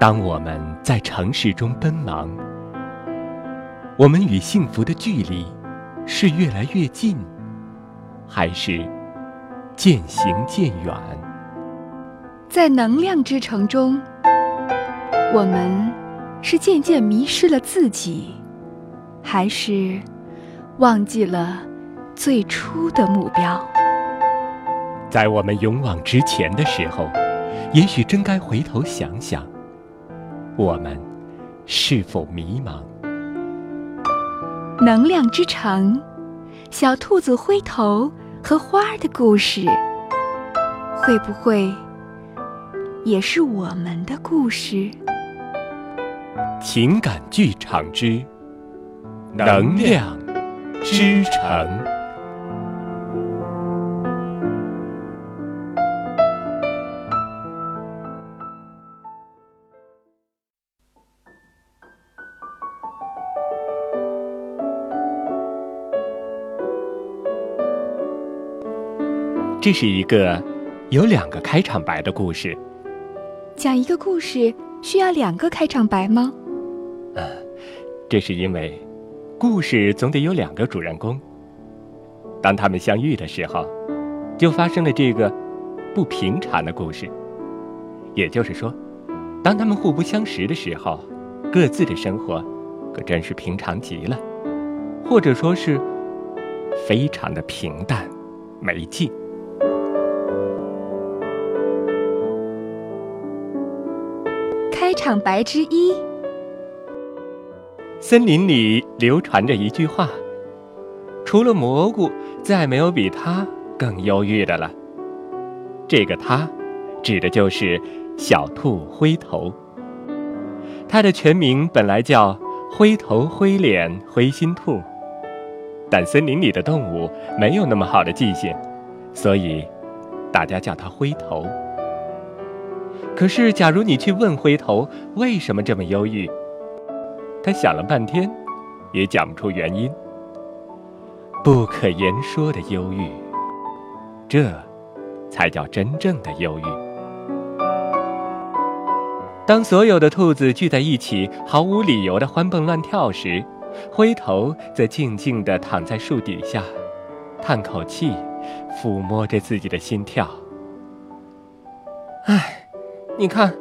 当我们在城市中奔忙，我们与幸福的距离是越来越近，还是渐行渐远？在能量之城中，我们是渐渐迷失了自己，还是忘记了最初的目标？在我们勇往直前的时候，也许真该回头想想，我们是否迷茫？能量之城，小兔子灰头和花儿的故事，会不会也是我们的故事？情感剧场之能量之城。这是一个有两个开场白的故事。讲一个故事需要两个开场白吗？嗯，这是因为故事总得有两个主人公。当他们相遇的时候，就发生了这个不平常的故事。也就是说，当他们互不相识的时候，各自的生活可真是平常极了，或者说是非常的平淡没劲。唱白之一：森林里流传着一句话，除了蘑菇，再没有比它更忧郁的了。这个“它”指的就是小兔灰头。它的全名本来叫灰头灰脸灰心兔，但森林里的动物没有那么好的记性，所以大家叫它灰头。可是，假如你去问灰头为什么这么忧郁，他想了半天，也讲不出原因。不可言说的忧郁，这才叫真正的忧郁。当所有的兔子聚在一起，毫无理由的欢蹦乱跳时，灰头则静静地躺在树底下，叹口气，抚摸着自己的心跳。唉。你看，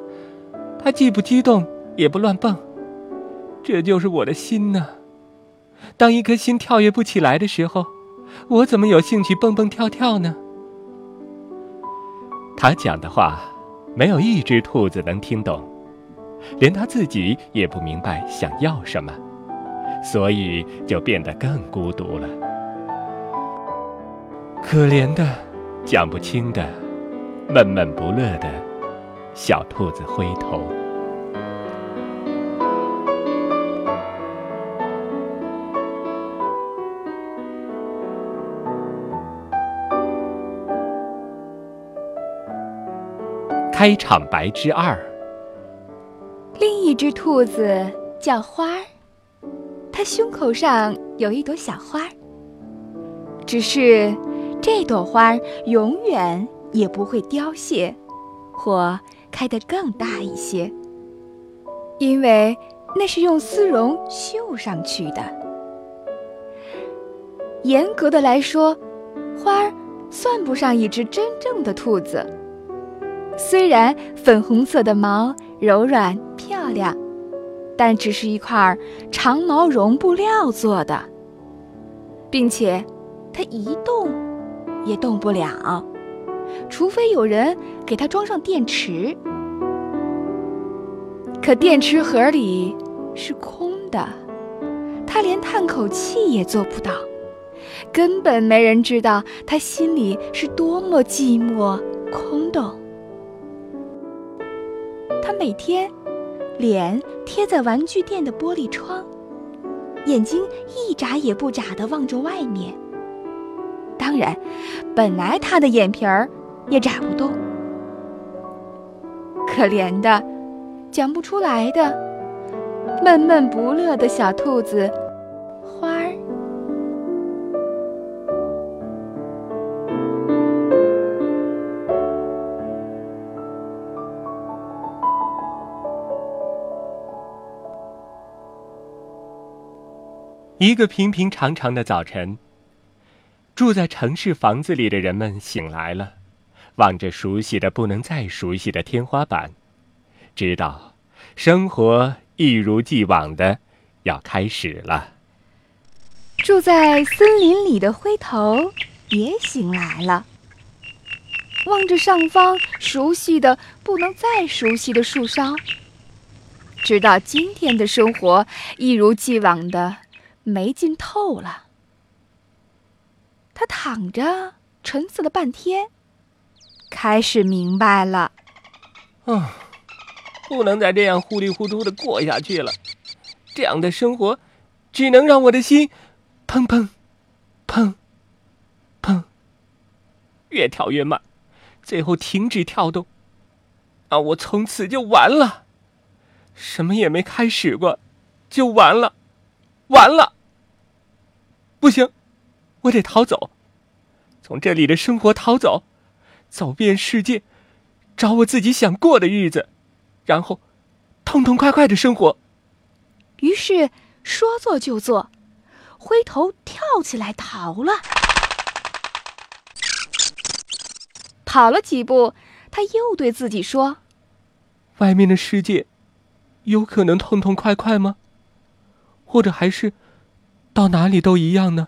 它既不激动，也不乱蹦，这就是我的心呢。当一颗心跳跃不起来的时候，我怎么有兴趣蹦蹦跳跳呢？他讲的话，没有一只兔子能听懂，连他自己也不明白想要什么，所以就变得更孤独了。可怜的，讲不清的，闷闷不乐的。小兔子灰头。开场白之二。另一只兔子叫花儿，它胸口上有一朵小花儿。只是这朵花儿永远也不会凋谢，或。开得更大一些，因为那是用丝绒绣上去的。严格的来说，花儿算不上一只真正的兔子。虽然粉红色的毛柔软漂亮，但只是一块长毛绒布料做的，并且它一动也动不了。除非有人给它装上电池，可电池盒里是空的，他连叹口气也做不到，根本没人知道他心里是多么寂寞空洞。他每天脸贴在玩具店的玻璃窗，眼睛一眨也不眨地望着外面。当然，本来他的眼皮儿。也眨不动，可怜的，讲不出来的。闷闷不乐的小兔子花儿。一个平平常常的早晨住在城市房子里的人们醒来了望着熟悉的不能再熟悉的天花板。知道生活一如既往的要开始了。住在森林里的灰头也醒来了，望着上方熟悉的不能再熟悉的树梢，直到今天的生活一如既往的。没劲透了，他躺着沉思了半天，开始明白了。啊，不能再这样糊里糊涂的过下去了，这样的生活只能让我的心砰砰砰砰。越跳越慢，最后停止跳动。啊，我从此就完了，什么也没开始过，就完了，完了。不行，我得逃走，从这里的生活逃走，走遍世界，找我自己想过的日子，然后痛痛快快的生活。于是说做就做，灰头跳起来逃了。跑了几步，他又对自己说：“外面的世界，有可能痛痛快快吗？或者还是……”到哪里都一样呢。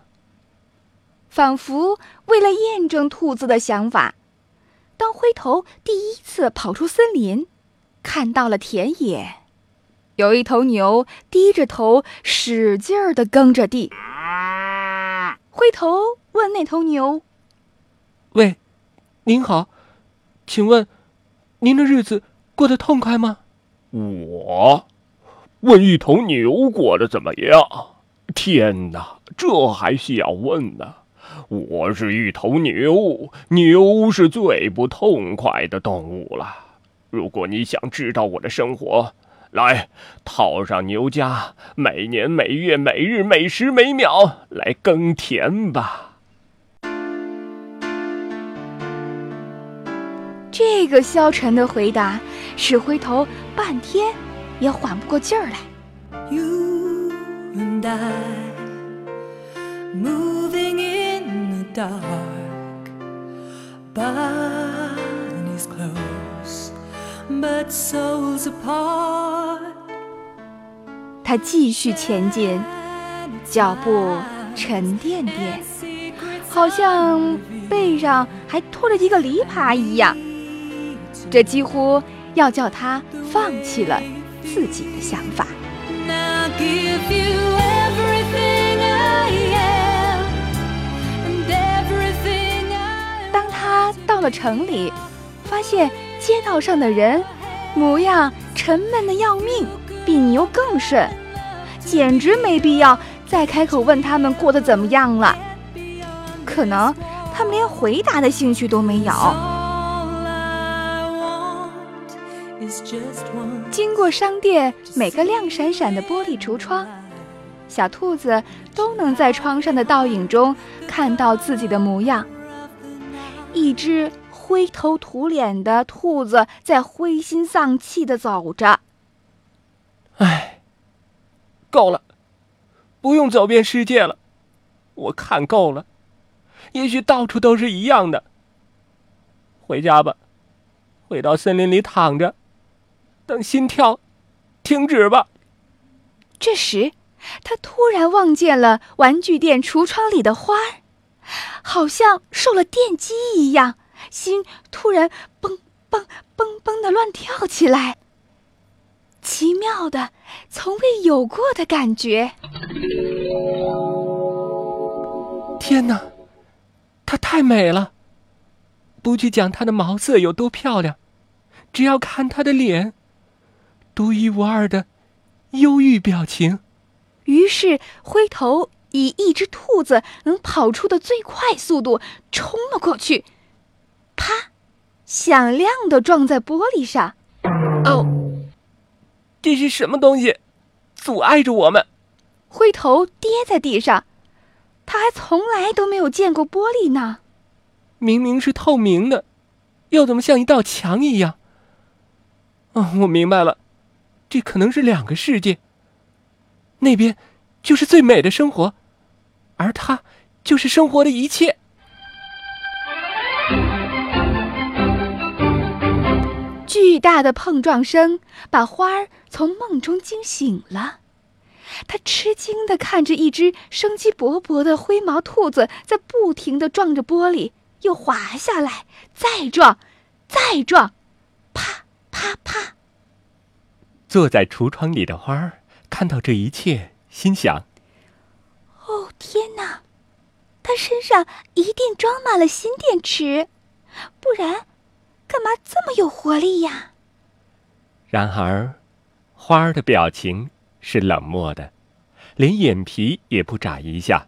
仿佛为了验证兔子的想法，当灰头第一次跑出森林，看到了田野，有一头牛低着头，使劲儿的耕着地。回头问那头牛：“喂，您好，请问，您的日子过得痛快吗？”我问一头牛过得怎么样？天哪，这还需要问呢？我是一头牛，牛是最不痛快的动物了。如果你想知道我的生活，来套上牛家每年每月每日每时每秒来耕田吧。这个消沉的回答使灰头半天也缓不过劲儿来。and I moving in the dark. Bodies close. 他继续前进，脚步沉甸甸，好像背上还拖着一个篱笆一样。这几乎要叫他放弃了自己的想法。当他到了城里，发现街道上的人模样沉闷的要命，比牛更甚，简直没必要再开口问他们过得怎么样了。可能他们连回答的兴趣都没有。经过商店每个亮闪闪的玻璃橱窗，小兔子都能在窗上的倒影中看到自己的模样。一只灰头土脸的兔子在灰心丧气地走着。唉，够了，不用走遍世界了，我看够了。也许到处都是一样的。回家吧，回到森林里躺着。等心跳停止吧。这时，他突然望见了玩具店橱窗里的花儿，好像受了电击一样，心突然蹦蹦蹦蹦的乱跳起来。奇妙的、从未有过的感觉。天哪，它太美了！不去讲它的毛色有多漂亮，只要看它的脸。独一无二的忧郁表情。于是，灰头以一只兔子能跑出的最快速度冲了过去，啪！响亮的撞在玻璃上。哦，这是什么东西？阻碍着我们！灰头跌在地上，他还从来都没有见过玻璃呢。明明是透明的，又怎么像一道墙一样？哦，我明白了。这可能是两个世界。那边就是最美的生活，而它就是生活的一切。巨大的碰撞声把花儿从梦中惊醒了，他吃惊地看着一只生机勃勃的灰毛兔子在不停地撞着玻璃，又滑下来，再撞，再撞，啪啪啪。坐在橱窗里的花儿看到这一切，心想：“哦，天哪！它身上一定装满了新电池，不然……”干嘛这么有活力呀？然而，花儿的表情是冷漠的，连眼皮也不眨一下。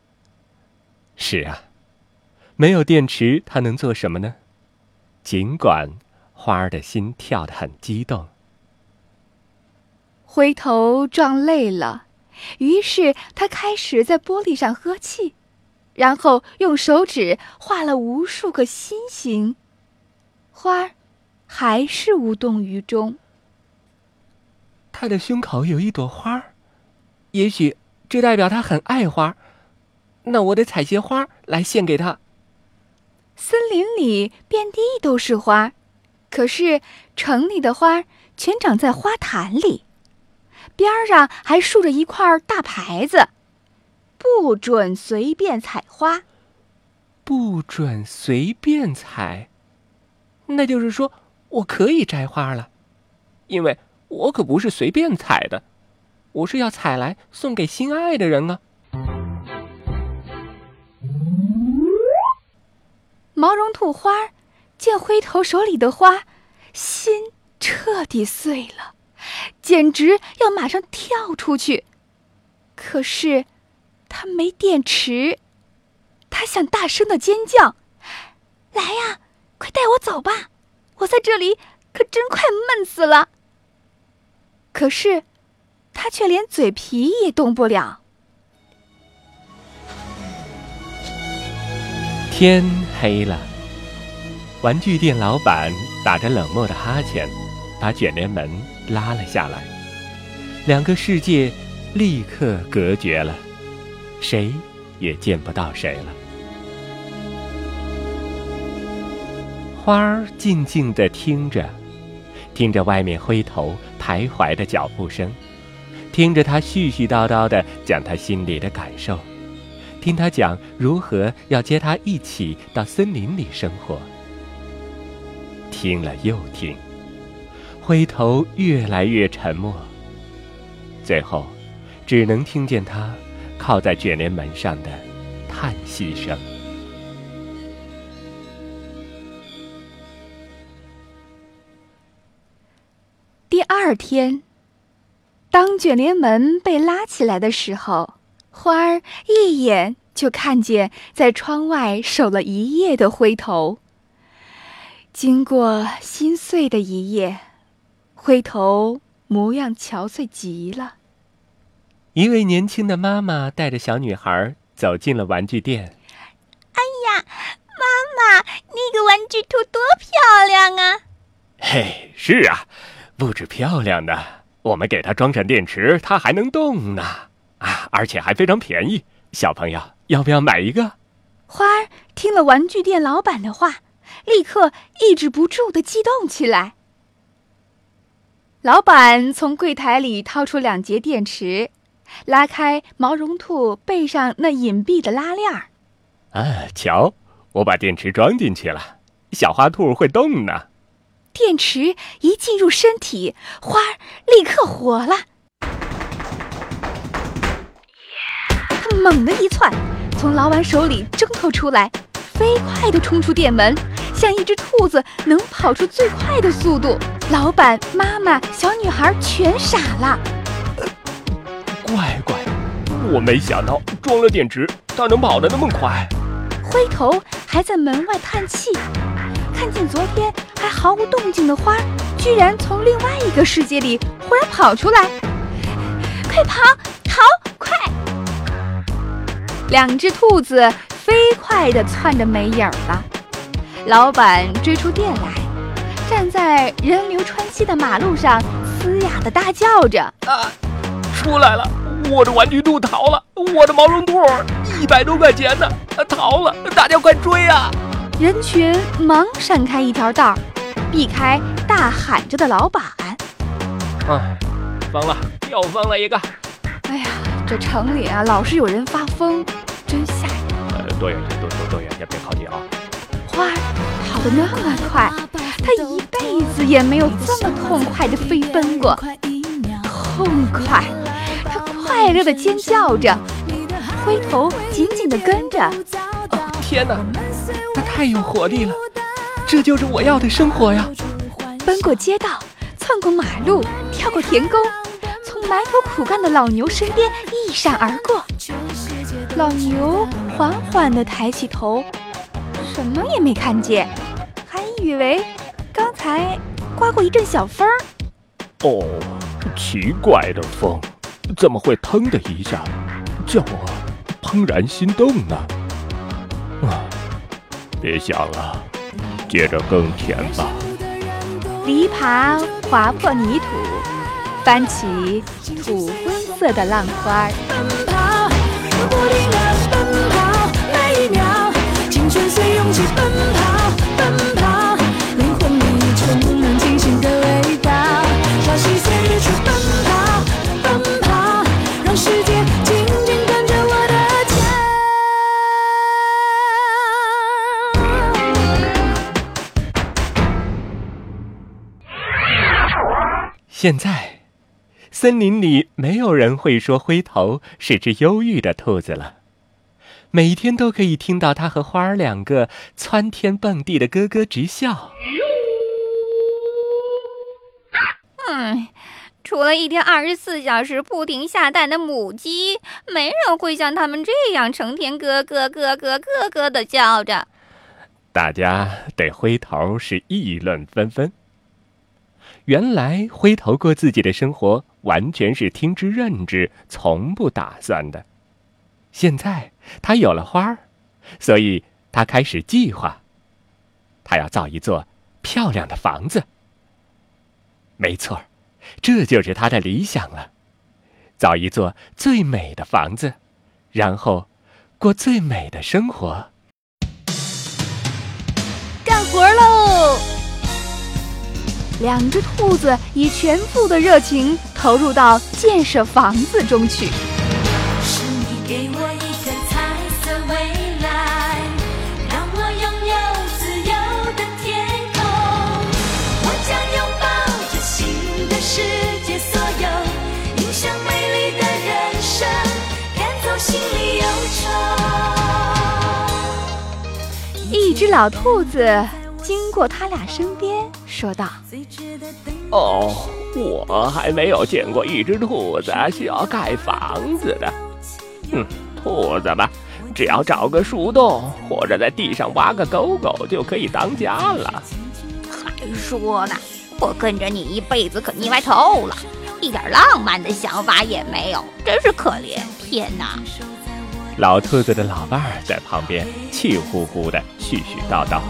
是啊，没有电池，它能做什么呢？尽管花儿的心跳得很激动。回头撞累了，于是他开始在玻璃上呵气，然后用手指画了无数个心形。花儿还是无动于衷。他的胸口有一朵花，也许这代表他很爱花。那我得采些花来献给他。森林里遍地都是花，可是城里的花全长在花坛里，边上还竖着一块大牌子：“不准随便采花。”不准随便采。那就是说，我可以摘花了，因为我可不是随便采的，我是要采来送给心爱的人啊。毛绒兔花见灰头手里的花，心彻底碎了，简直要马上跳出去。可是，他没电池，他想大声的尖叫：“来呀！”快带我走吧，我在这里可真快闷死了。可是，他却连嘴皮也动不了。天黑了，玩具店老板打着冷漠的哈欠，把卷帘门拉了下来，两个世界立刻隔绝了，谁也见不到谁了。花儿静静地听着，听着外面灰头徘徊的脚步声，听着他絮絮叨叨地讲他心里的感受，听他讲如何要接他一起到森林里生活。听了又听，灰头越来越沉默，最后，只能听见他靠在卷帘门上的叹息声。二天，当卷帘门被拉起来的时候，花儿一眼就看见在窗外守了一夜的灰头。经过心碎的一夜，灰头模样憔悴极了。一位年轻的妈妈带着小女孩走进了玩具店。哎呀，妈妈，那个玩具兔多漂亮啊！嘿，是啊。不止漂亮呢，我们给它装上电池，它还能动呢，啊，而且还非常便宜。小朋友，要不要买一个？花儿听了玩具店老板的话，立刻抑制不住的激动起来。老板从柜台里掏出两节电池，拉开毛绒兔背上那隐蔽的拉链儿。啊，瞧，我把电池装进去了，小花兔会动呢。电池一进入身体，花儿立刻活了。他猛地一窜，从老板手里挣脱出来，飞快地冲出店门，像一只兔子能跑出最快的速度。老板、妈妈、小女孩全傻了。乖乖，我没想到装了电池，它能跑得那么快。灰头还在门外叹气。看见昨天还毫无动静的花，居然从另外一个世界里忽然跑出来！快跑，逃，快！两只兔子飞快地窜着没影儿了。老板追出店来，站在人流穿西的马路上，嘶哑地大叫着：“啊，出来了！我的玩具兔逃了，我的毛绒兔一百多块钱呢，逃了！大家快追啊！人群忙闪开一条道，避开大喊着的老板。哎，疯了，又疯了一个！哎呀，这城里啊，老是有人发疯，真吓人。呃，躲远些，躲躲躲远些，别靠近啊！花儿跑得那么快，它一辈子也没有这么痛快的飞奔过。痛快！它快乐的尖叫着，灰头紧紧的跟着。哦，天哪，它太有活力了！这就是我要的生活呀！奔过街道，窜过马路，跳过田沟，从埋头苦干的老牛身边一闪而过。老牛缓缓地抬起头，什么也没看见，还以为刚才刮过一阵小风。哦，奇怪的风，怎么会腾的一下，叫我怦然心动呢？啊，别想了，接着耕田吧。犁耙划破泥土，翻起土灰色的浪花。奔跑，不停地奔跑，每一秒，青春随勇气奔现在，森林里没有人会说灰头是只忧郁的兔子了。每天都可以听到它和花儿两个窜天蹦地的咯咯直笑。嗯，除了一天二十四小时不停下蛋的母鸡，没人会像它们这样成天咯咯咯咯咯咯的叫着。大家对灰头是议论纷纷。原来灰头过自己的生活完全是听之任之，从不打算的。现在他有了花儿，所以他开始计划。他要造一座漂亮的房子。没错，这就是他的理想了：造一座最美的房子，然后过最美的生活。干活喽！两只兔子以全副的热情投入到建设房子中去。是你给我一个彩色未来，让我拥有自由的天空。我将拥抱着新的世界，所有影响美丽的人生，赶走心里忧愁。一只老兔子经过他俩身边，说道。哦，我还没有见过一只兔子需要盖房子的。嗯，兔子吧，只要找个树洞或者在地上挖个沟沟就可以当家了。还说呢，我跟着你一辈子可腻歪透了，一点浪漫的想法也没有，真是可怜！天哪！老兔子的老伴儿在旁边气呼呼的絮絮叨叨。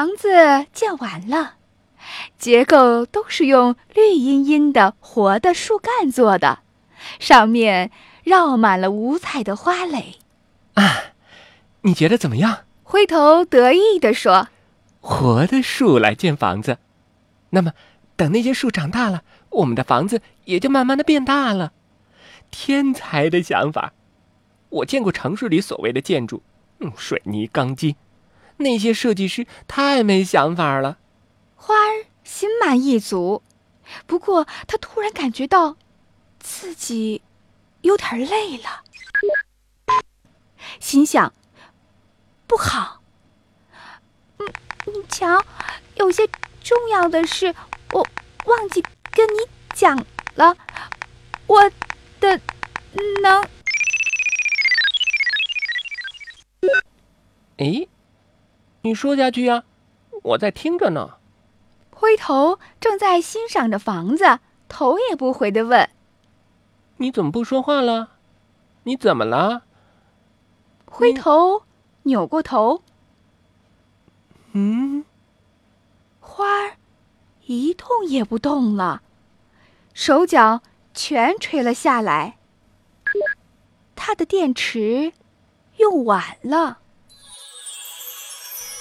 房子建完了，结构都是用绿茵茵的活的树干做的，上面绕满了五彩的花蕾。啊，你觉得怎么样？灰头得意地说：“活的树来建房子，那么等那些树长大了，我们的房子也就慢慢的变大了。天才的想法！我见过城市里所谓的建筑，嗯，水泥钢筋。”那些设计师太没想法了。花儿心满意足，不过她突然感觉到自己有点累了，心想：不好，嗯，你瞧，有些重要的事我忘记跟你讲了，我的能？诶。你说下去呀我在听着呢。灰头正在欣赏着房子头也不回的问。你怎么不说话了？你怎么了？灰头扭过头。嗯？花儿一动也不动了手脚全垂了下来它的电池用完了。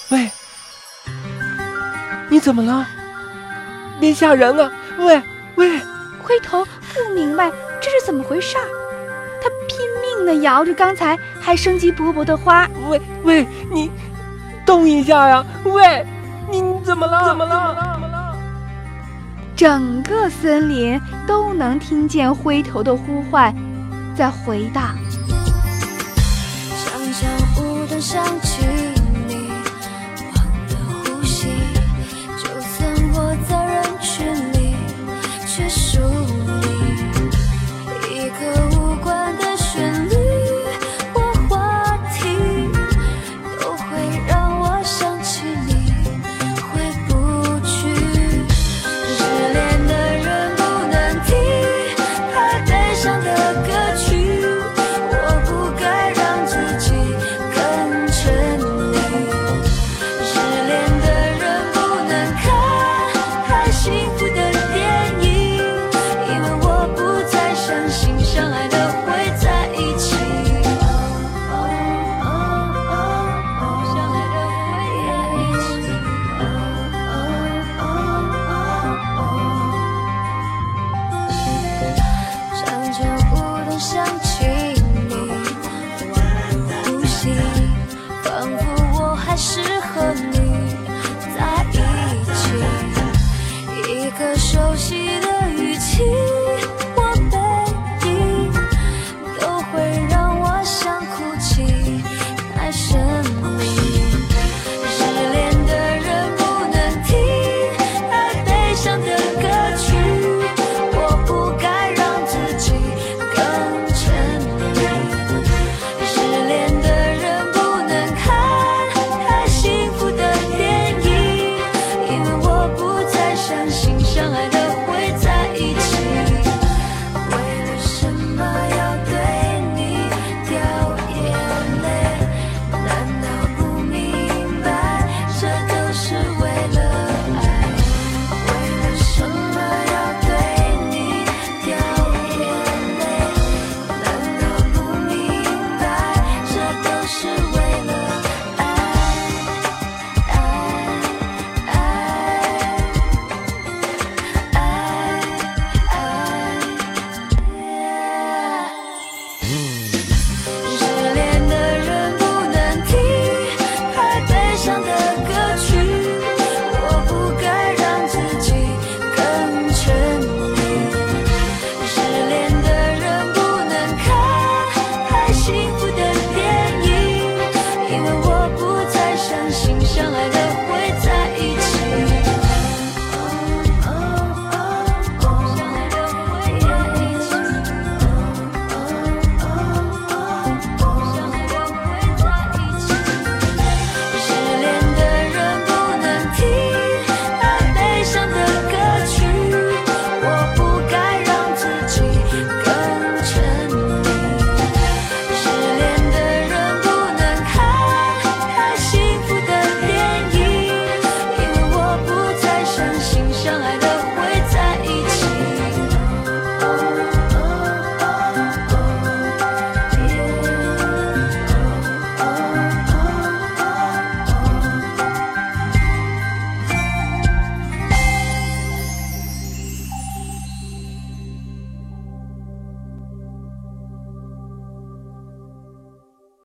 喂。你怎么了？别吓人了喂喂。灰头不明白这是怎么回事儿？他拼命的摇着刚才还生机勃勃的花喂喂你动一下呀。喂你怎么了？怎么了？怎么了整个森林都能听见灰头的呼唤在回荡。想象